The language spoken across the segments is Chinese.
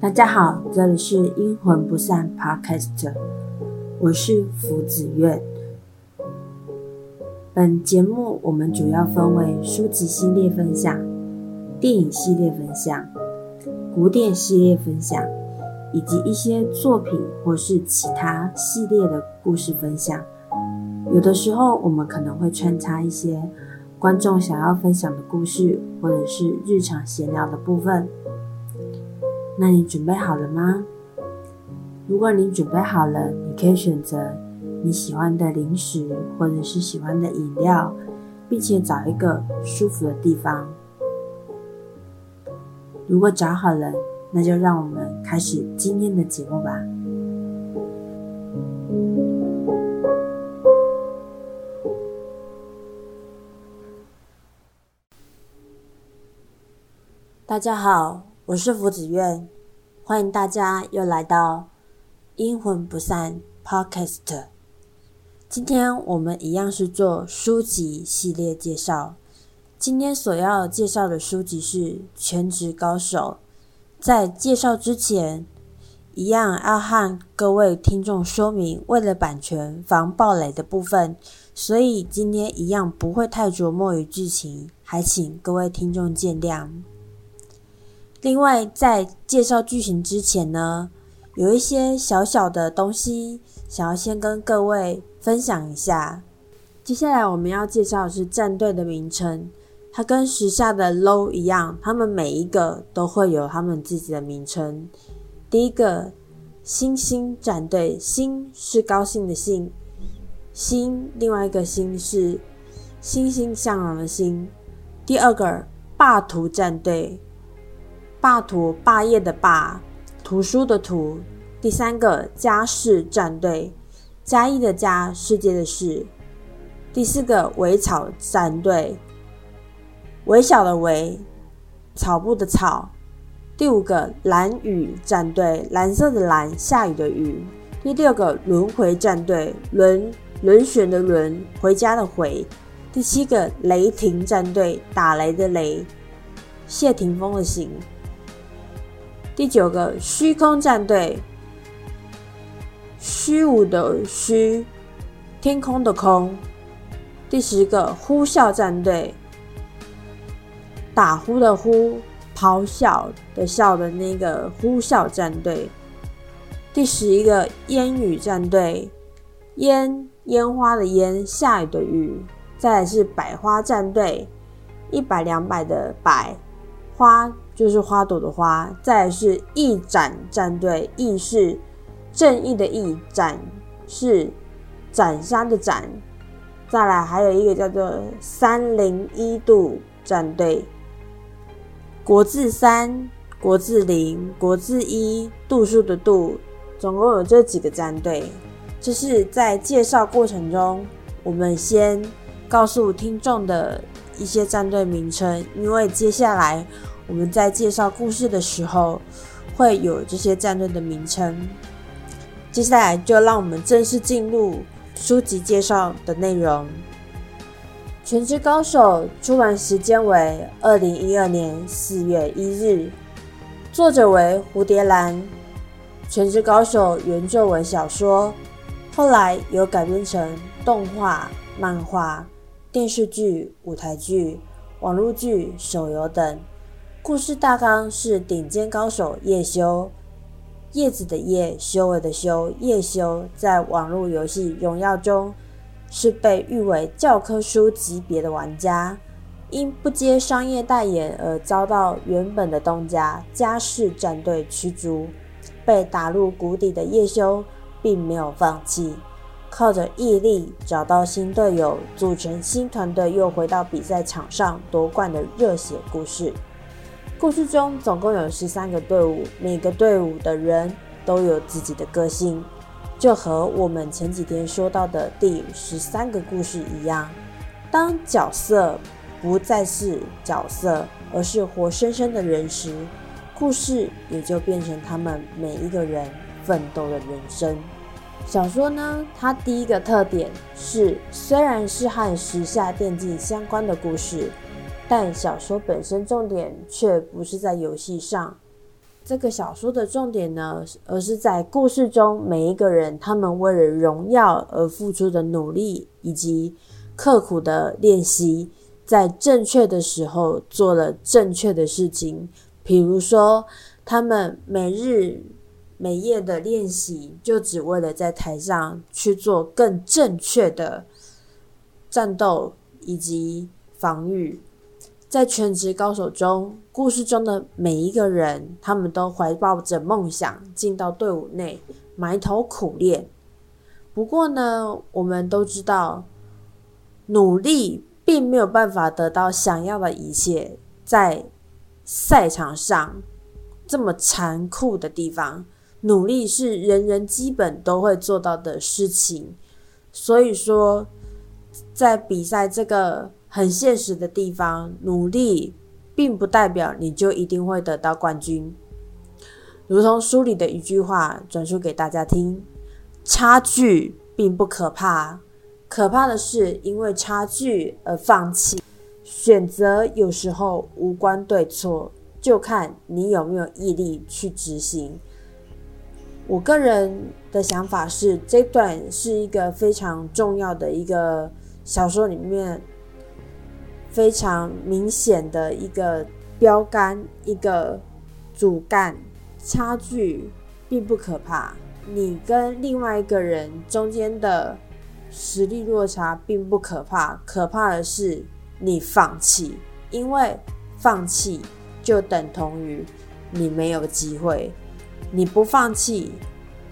大家好，这里是阴魂不散 Podcast，我是福子苑。本节目我们主要分为书籍系列分享、电影系列分享、古典系列分享，以及一些作品或是其他系列的故事分享。有的时候我们可能会穿插一些观众想要分享的故事，或者是日常闲聊的部分。那你准备好了吗？如果你准备好了，你可以选择你喜欢的零食或者是喜欢的饮料，并且找一个舒服的地方。如果找好了，那就让我们开始今天的节目吧。大家好。我是福子苑，欢迎大家又来到阴魂不散 Podcast。今天我们一样是做书籍系列介绍。今天所要介绍的书籍是《全职高手》。在介绍之前，一样要和各位听众说明，为了版权防暴雷的部分，所以今天一样不会太琢磨于剧情，还请各位听众见谅。另外，在介绍剧情之前呢，有一些小小的东西想要先跟各位分享一下。接下来我们要介绍的是战队的名称，它跟时下的 LOW 一样，他们每一个都会有他们自己的名称。第一个，星星战队，星是高兴的兴，星另外一个星是欣欣向荣的欣。第二个，霸图战队。霸图霸业的霸，图书的图。第三个家世战队，嘉义的嘉，世界的世。第四个围草战队，微小的微，草部的草。第五个蓝雨战队，蓝色的蓝，下雨的雨。第六个轮回战队，轮轮旋的轮，回家的回。第七个雷霆战队，打雷的雷，谢霆锋的行。第九个虚空战队，虚无的虚，天空的空。第十个呼啸战队，打呼的呼，咆哮的笑的那个呼啸战队。第十一个烟雨战队，烟烟花的烟，下雨的雨。再来是百花战队，一百两百的百花。就是花朵的花，再是义斩战队，义是正义的义，斩是斩杀的斩。再来还有一个叫做三零一度战队，国字三，国字零，国字一，度数的度，总共有这几个战队。这是在介绍过程中，我们先告诉听众的一些战队名称，因为接下来。我们在介绍故事的时候，会有这些战队的名称。接下来就让我们正式进入书籍介绍的内容。《全职高手》出版时间为二零一二年四月一日，作者为蝴蝶兰。《全职高手》原作为小说，后来有改编成动画、漫画、电视剧、舞台剧、网络剧、手游等。故事大纲是顶尖高手叶修，叶子的叶，修为的修，叶修在网络游戏《荣耀》中是被誉为教科书级别的玩家，因不接商业代言而遭到原本的东家嘉世战队驱逐，被打入谷底的叶修并没有放弃，靠着毅力找到新队友，组成新团队，又回到比赛场上夺冠的热血故事。故事中总共有十三个队伍，每个队伍的人都有自己的个性，就和我们前几天说到的第十三个故事一样。当角色不再是角色，而是活生生的人时，故事也就变成他们每一个人奋斗的人生。小说呢，它第一个特点是，虽然是和时下电竞相关的故事。但小说本身重点却不是在游戏上，这个小说的重点呢，而是在故事中每一个人他们为了荣耀而付出的努力，以及刻苦的练习，在正确的时候做了正确的事情。比如说，他们每日每夜的练习，就只为了在台上去做更正确的战斗以及防御。在全职高手中，故事中的每一个人，他们都怀抱着梦想进到队伍内，埋头苦练。不过呢，我们都知道，努力并没有办法得到想要的一切。在赛场上这么残酷的地方，努力是人人基本都会做到的事情。所以说，在比赛这个。很现实的地方，努力并不代表你就一定会得到冠军。如同书里的一句话，转述给大家听：差距并不可怕，可怕的是因为差距而放弃。选择有时候无关对错，就看你有没有毅力去执行。我个人的想法是，这段是一个非常重要的一个小说里面。非常明显的一个标杆，一个主干，差距并不可怕。你跟另外一个人中间的实力落差并不可怕，可怕的是你放弃，因为放弃就等同于你没有机会。你不放弃，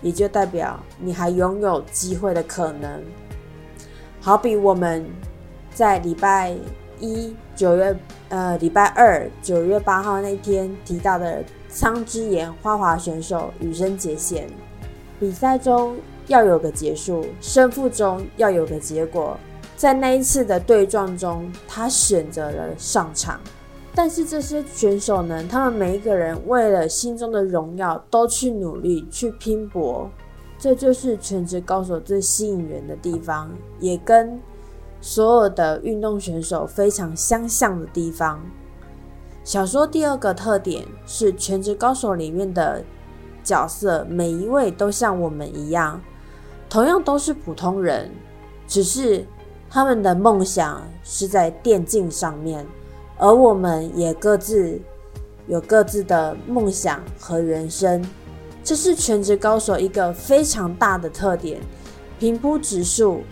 也就代表你还拥有机会的可能。好比我们在礼拜。一九月呃礼拜二九月八号那天提到的苍之岩花滑选手羽生结弦，比赛中要有个结束，胜负中要有个结果。在那一次的对撞中，他选择了上场。但是这些选手呢，他们每一个人为了心中的荣耀，都去努力去拼搏。这就是全职高手最吸引人的地方，也跟。所有的运动选手非常相像的地方。小说第二个特点是《全职高手》里面的角色，每一位都像我们一样，同样都是普通人，只是他们的梦想是在电竞上面，而我们也各自有各自的梦想和人生。这是《全职高手》一个非常大的特点，平铺直述。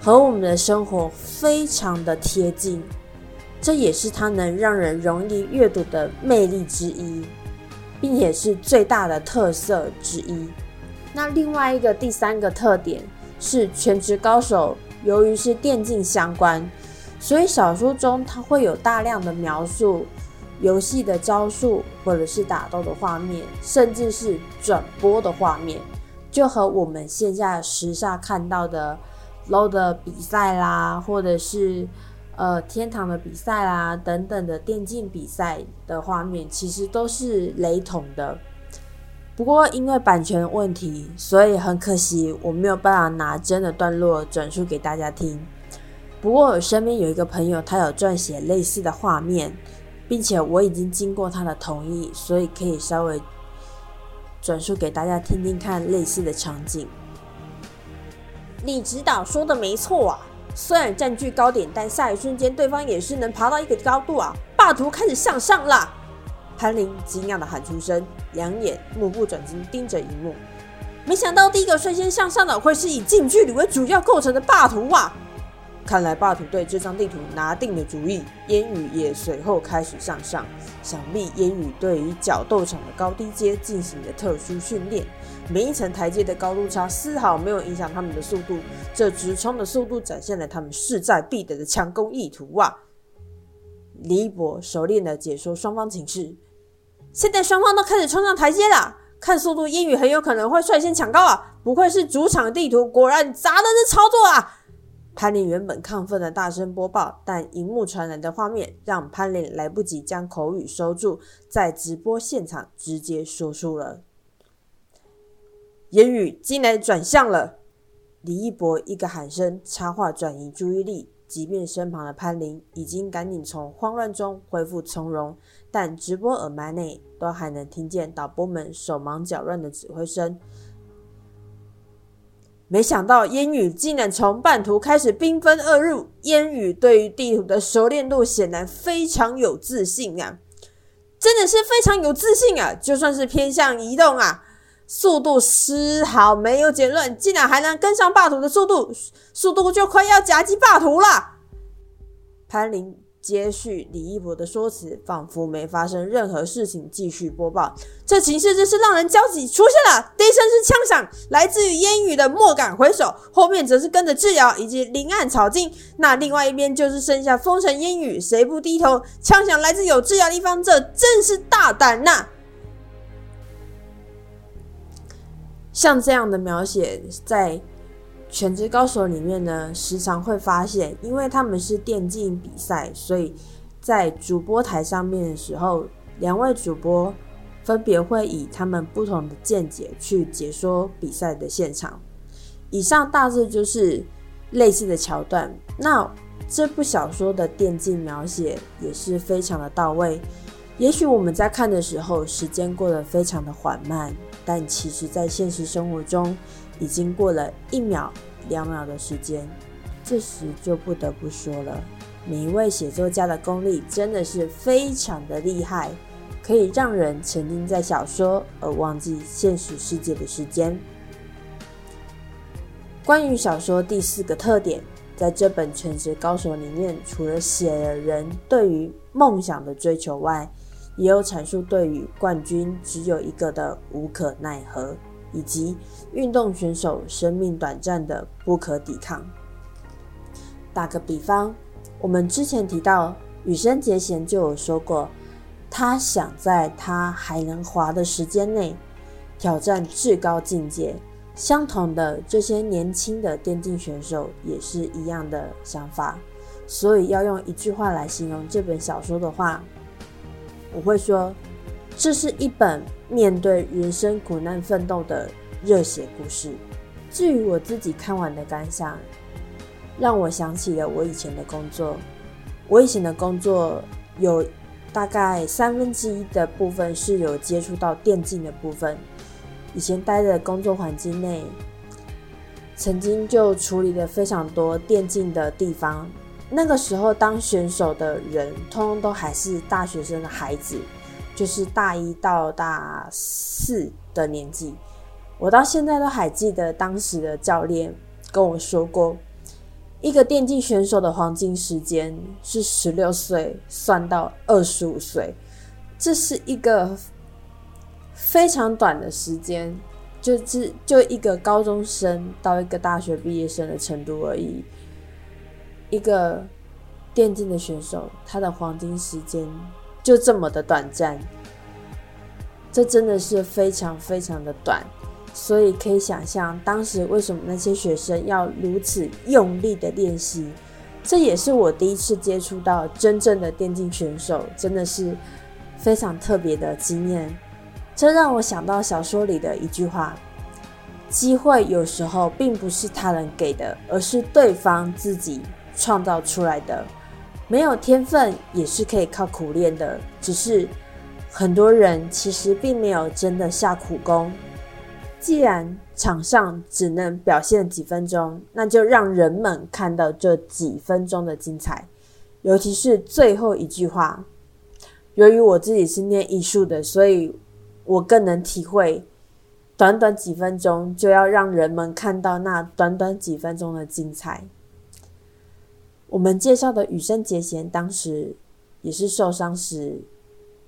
和我们的生活非常的贴近，这也是它能让人容易阅读的魅力之一，并且是最大的特色之一。那另外一个第三个特点是，全职高手由于是电竞相关，所以小说中它会有大量的描述游戏的招数，或者是打斗的画面，甚至是转播的画面，就和我们现在时下看到的。Low 的比赛啦，或者是呃天堂的比赛啦等等的电竞比赛的画面，其实都是雷同的。不过因为版权问题，所以很可惜我没有办法拿真的段落转述给大家听。不过我身边有一个朋友，他有撰写类似的画面，并且我已经经过他的同意，所以可以稍微转述给大家听听看类似的场景。李指导说的没错啊，虽然占据高点，但下一瞬间对方也是能爬到一个高度啊！霸图开始向上啦，潘林惊讶的喊出声，两眼目不转睛盯着荧幕。没想到第一个率先向上的会是以近距离为主要构成的霸图啊！看来霸图对这张地图拿定了主意，烟雨也随后开始向上。想必烟雨对于角斗场的高低阶进行了特殊训练，每一层台阶的高度差丝毫没有影响他们的速度。这直冲的速度展现了他们势在必得的强攻意图啊！李一博熟练的解说双方情势。现在双方都开始冲上台阶了，看速度，烟雨很有可能会率先抢高啊！不愧是主场地图，果然砸的是操作啊！潘林原本亢奋的大声播报，但荧幕传来的画面让潘林来不及将口语收住，在直播现场直接说出了：“言语竟然转向了。”李一博一个喊声插话转移注意力，即便身旁的潘林已经赶紧从慌乱中恢复从容，但直播耳麦内都还能听见导播们手忙脚乱的指挥声。没想到烟雨竟然从半途开始兵分二路。烟雨对于地图的熟练度显然非常有自信啊，真的是非常有自信啊！就算是偏向移动啊，速度丝毫没有减乱，竟然还能跟上霸图的速度，速度就快要夹击霸图了。潘林。接续李一博的说辞，仿佛没发生任何事情，继续播报。这情势真是让人焦急。出现了，第一声是枪响，来自于烟雨的莫敢回首，后面则是跟着智瑶以及林暗草金。那另外一边就是剩下风尘烟雨，谁不低头？枪响来自有智瑶的一方，这真是大胆呐！像这样的描写，在。全职高手里面呢，时常会发现，因为他们是电竞比赛，所以在主播台上面的时候，两位主播分别会以他们不同的见解去解说比赛的现场。以上大致就是类似的桥段。那这部小说的电竞描写也是非常的到位。也许我们在看的时候，时间过得非常的缓慢，但其实在现实生活中，已经过了一秒。两秒的时间，这时就不得不说了，每一位写作家的功力真的是非常的厉害，可以让人沉浸在小说而忘记现实世界的时间。关于小说第四个特点，在这本《全职高手》里面，除了写了人对于梦想的追求外，也有阐述对于冠军只有一个的无可奈何。以及运动选手生命短暂的不可抵抗。打个比方，我们之前提到羽生结弦就有说过，他想在他还能滑的时间内挑战至高境界。相同的，这些年轻的电竞选手也是一样的想法。所以，要用一句话来形容这本小说的话，我会说。这是一本面对人生苦难奋斗的热血故事。至于我自己看完的感想，让我想起了我以前的工作。我以前的工作有大概三分之一的部分是有接触到电竞的部分。以前待的工作环境内，曾经就处理了非常多电竞的地方。那个时候当选手的人，通通都还是大学生的孩子。就是大一到大四的年纪，我到现在都还记得当时的教练跟我说过，一个电竞选手的黄金时间是十六岁算到二十五岁，这是一个非常短的时间，就是就一个高中生到一个大学毕业生的程度而已。一个电竞的选手，他的黄金时间。就这么的短暂，这真的是非常非常的短，所以可以想象当时为什么那些学生要如此用力的练习。这也是我第一次接触到真正的电竞选手，真的是非常特别的经验。这让我想到小说里的一句话：机会有时候并不是他人给的，而是对方自己创造出来的。没有天分也是可以靠苦练的，只是很多人其实并没有真的下苦功。既然场上只能表现几分钟，那就让人们看到这几分钟的精彩。尤其是最后一句话，由于我自己是念艺术的，所以我更能体会，短短几分钟就要让人们看到那短短几分钟的精彩。我们介绍的羽生结弦当时也是受伤时，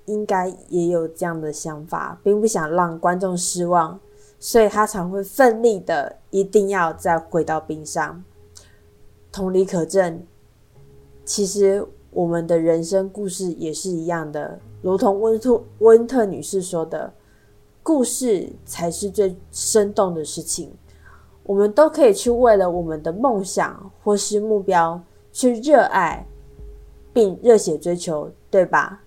应该也有这样的想法，并不想让观众失望，所以他才会奋力的一定要再回到冰上。同理可证，其实我们的人生故事也是一样的，如同温特温特女士说的，故事才是最生动的事情。我们都可以去为了我们的梦想或是目标。去热爱并热血追求，对吧？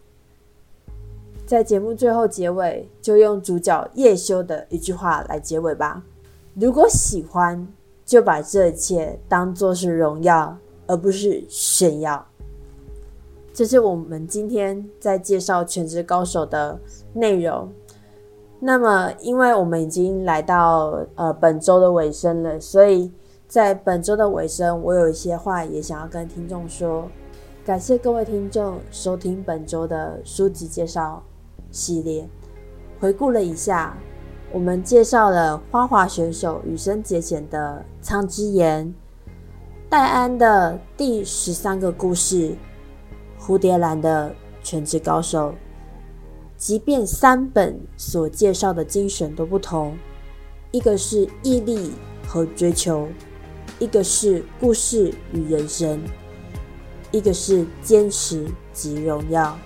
在节目最后结尾，就用主角叶修的一句话来结尾吧：如果喜欢，就把这一切当作是荣耀，而不是炫耀。这是我们今天在介绍《全职高手》的内容。那么，因为我们已经来到呃本周的尾声了，所以在本周的尾声，我有一些话也想要跟听众说。感谢各位听众收听本周的书籍介绍系列。回顾了一下，我们介绍了花滑选手羽生结弦的《苍之言》，戴安的第十三个故事。蝴蝶兰的全职高手，即便三本所介绍的精神都不同，一个是毅力和追求，一个是故事与人生，一个是坚持及荣耀。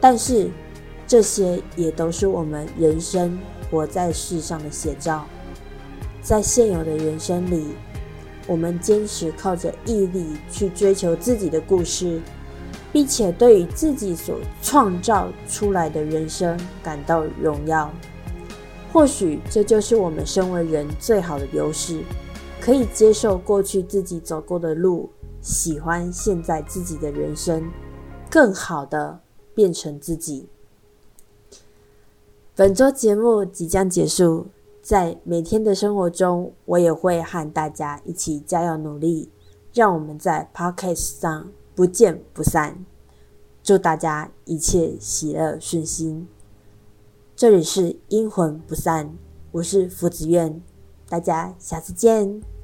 但是这些也都是我们人生活在世上的写照。在现有的人生里，我们坚持靠着毅力去追求自己的故事。并且对于自己所创造出来的人生感到荣耀，或许这就是我们身为人最好的优势，可以接受过去自己走过的路，喜欢现在自己的人生，更好的变成自己。本周节目即将结束，在每天的生活中，我也会和大家一起加油努力，让我们在 Podcast 上。不见不散，祝大家一切喜乐顺心。这里是阴魂不散，我是福子苑，大家下次见。